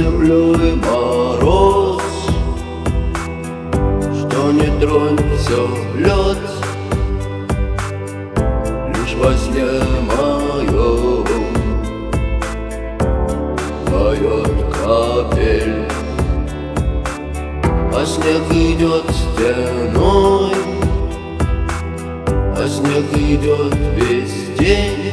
землей мороз Что не тронь, все лед Лишь во сне моем Поет капель. А снег идет стеной А снег идет весь день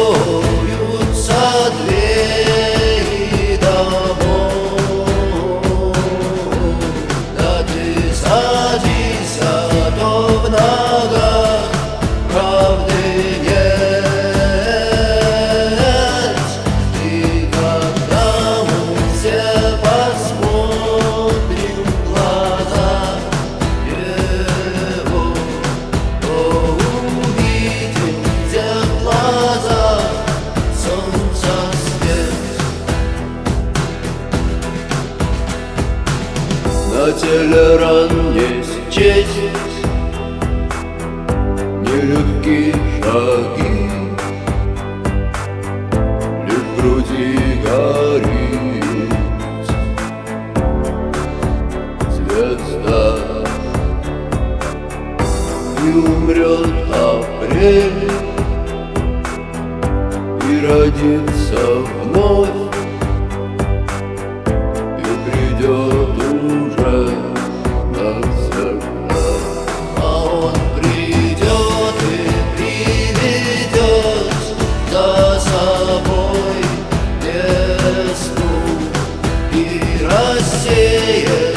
есть честь Нелегкие шаги Лишь в груди горит Звезда И умрет апрель И родится вновь nadzieję